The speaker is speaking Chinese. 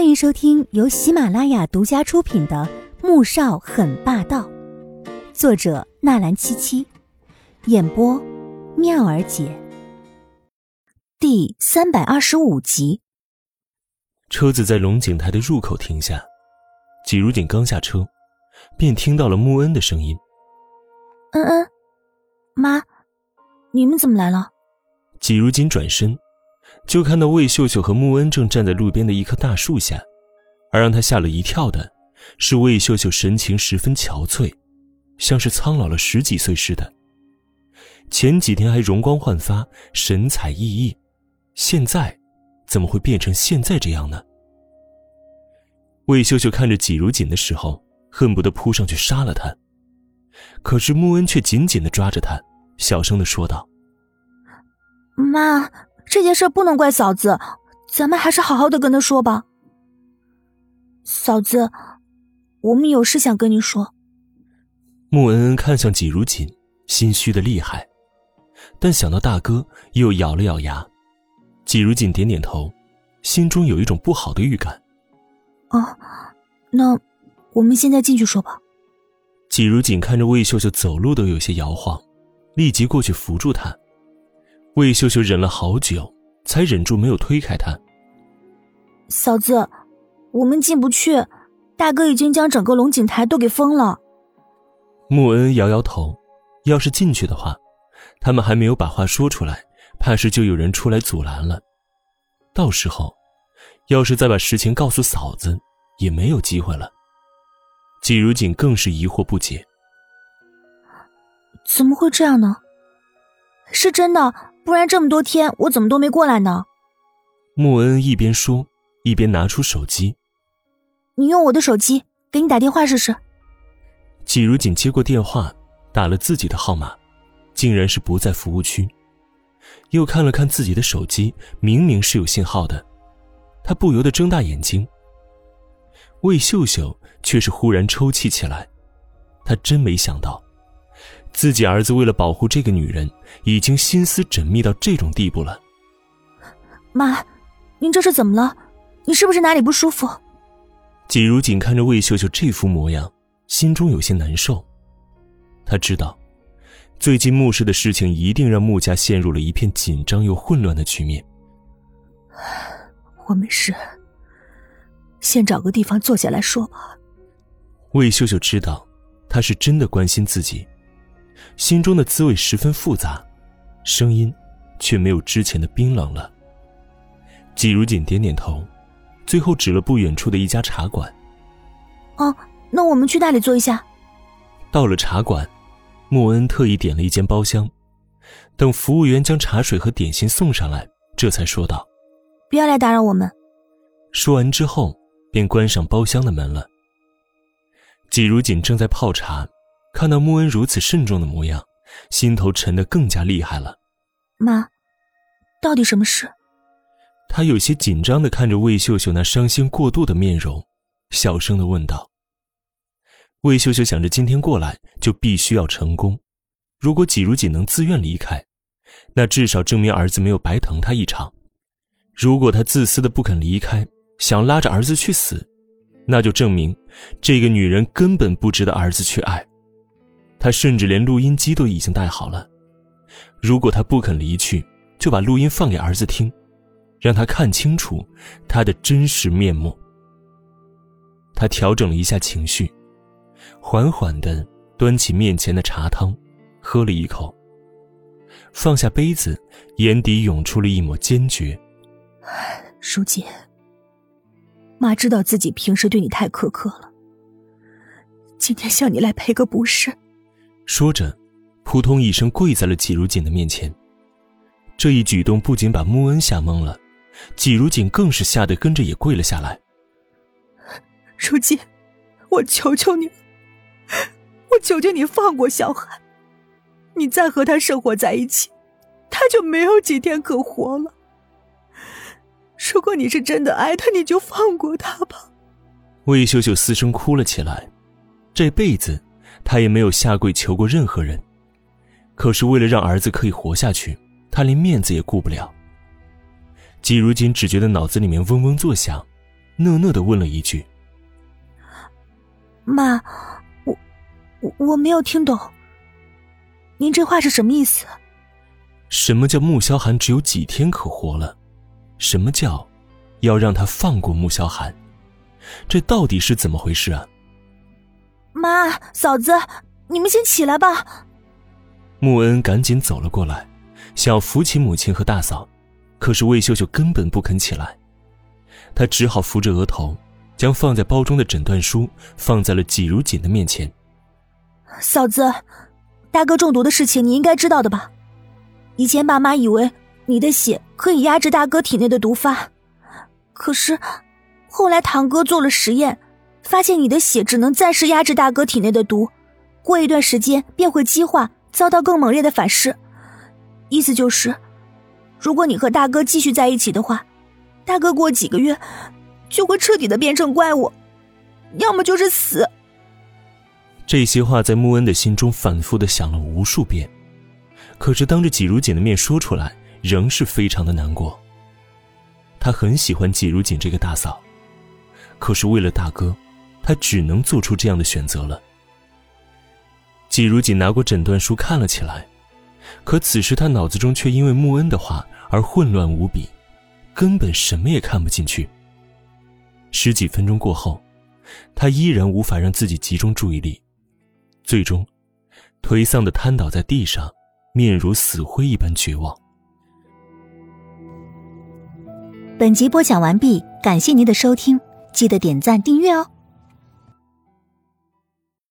欢迎收听由喜马拉雅独家出品的《穆少很霸道》，作者纳兰七七，演播妙儿姐。第三百二十五集。车子在龙井台的入口停下，季如锦刚下车，便听到了穆恩的声音：“恩恩，妈，你们怎么来了？”季如锦转身。就看到魏秀秀和穆恩正站在路边的一棵大树下，而让他吓了一跳的，是魏秀秀神情十分憔悴，像是苍老了十几岁似的。前几天还容光焕发、神采奕奕，现在怎么会变成现在这样呢？魏秀秀看着季如锦的时候，恨不得扑上去杀了他，可是穆恩却紧紧的抓着他，小声的说道：“妈。”这件事不能怪嫂子，咱们还是好好的跟他说吧。嫂子，我们有事想跟你说。穆恩恩看向季如锦，心虚的厉害，但想到大哥，又咬了咬牙。季如锦点点头，心中有一种不好的预感。哦，那我们现在进去说吧。季如锦看着魏秀秀走路都有些摇晃，立即过去扶住她。魏秀秀忍了好久，才忍住没有推开他。嫂子，我们进不去，大哥已经将整个龙井台都给封了。穆恩摇摇头，要是进去的话，他们还没有把话说出来，怕是就有人出来阻拦了。到时候，要是再把实情告诉嫂子，也没有机会了。季如锦更是疑惑不解，怎么会这样呢？是真的。不然这么多天我怎么都没过来呢？穆恩一边说，一边拿出手机。你用我的手机给你打电话试试。季如锦接过电话，打了自己的号码，竟然是不在服务区。又看了看自己的手机，明明是有信号的，他不由得睁大眼睛。魏秀秀却是忽然抽泣起来，他真没想到。自己儿子为了保护这个女人，已经心思缜密到这种地步了。妈，您这是怎么了？你是不是哪里不舒服？季如锦看着魏秀秀这副模样，心中有些难受。他知道，最近穆氏的事情一定让穆家陷入了一片紧张又混乱的局面。我没事，先找个地方坐下来说吧。魏秀秀知道，他是真的关心自己。心中的滋味十分复杂，声音却没有之前的冰冷了。季如锦点点头，最后指了不远处的一家茶馆。哦，那我们去那里坐一下。到了茶馆，穆恩特意点了一间包厢，等服务员将茶水和点心送上来，这才说道：“不要来打扰我们。”说完之后，便关上包厢的门了。季如锦正在泡茶。看到穆恩如此慎重的模样，心头沉得更加厉害了。妈，到底什么事？他有些紧张的看着魏秀秀那伤心过度的面容，小声的问道。魏秀秀想着今天过来就必须要成功，如果季如锦能自愿离开，那至少证明儿子没有白疼她一场；如果她自私的不肯离开，想拉着儿子去死，那就证明这个女人根本不值得儿子去爱。他甚至连录音机都已经带好了，如果他不肯离去，就把录音放给儿子听，让他看清楚他的真实面目。他调整了一下情绪，缓缓的端起面前的茶汤，喝了一口，放下杯子，眼底涌出了一抹坚决。书记，妈知道自己平时对你太苛刻了，今天向你来赔个不是。说着，扑通一声跪在了季如锦的面前。这一举动不仅把穆恩吓懵了，季如锦更是吓得跟着也跪了下来。如锦，我求求你，我求求你放过小海，你再和他生活在一起，他就没有几天可活了。如果你是真的爱他，你就放过他吧。魏秀秀嘶声哭了起来，这辈子。他也没有下跪求过任何人，可是为了让儿子可以活下去，他连面子也顾不了。季如锦只觉得脑子里面嗡嗡作响，讷讷的问了一句：“妈，我我我没有听懂，您这话是什么意思？什么叫穆萧寒只有几天可活了？什么叫要让他放过穆萧寒？这到底是怎么回事啊？”妈，嫂子，你们先起来吧。穆恩赶紧走了过来，想要扶起母亲和大嫂，可是魏秀秀根本不肯起来，她只好扶着额头，将放在包中的诊断书放在了季如锦的面前。嫂子，大哥中毒的事情你应该知道的吧？以前爸妈以为你的血可以压制大哥体内的毒发，可是后来堂哥做了实验。发现你的血只能暂时压制大哥体内的毒，过一段时间便会激化，遭到更猛烈的反噬。意思就是，如果你和大哥继续在一起的话，大哥过几个月就会彻底的变成怪物，要么就是死。这些话在穆恩的心中反复的想了无数遍，可是当着季如锦的面说出来，仍是非常的难过。他很喜欢季如锦这个大嫂，可是为了大哥。他只能做出这样的选择了。季如锦拿过诊断书看了起来，可此时他脑子中却因为穆恩的话而混乱无比，根本什么也看不进去。十几分钟过后，他依然无法让自己集中注意力，最终，颓丧的瘫倒在地上，面如死灰一般绝望。本集播讲完毕，感谢您的收听，记得点赞订阅哦。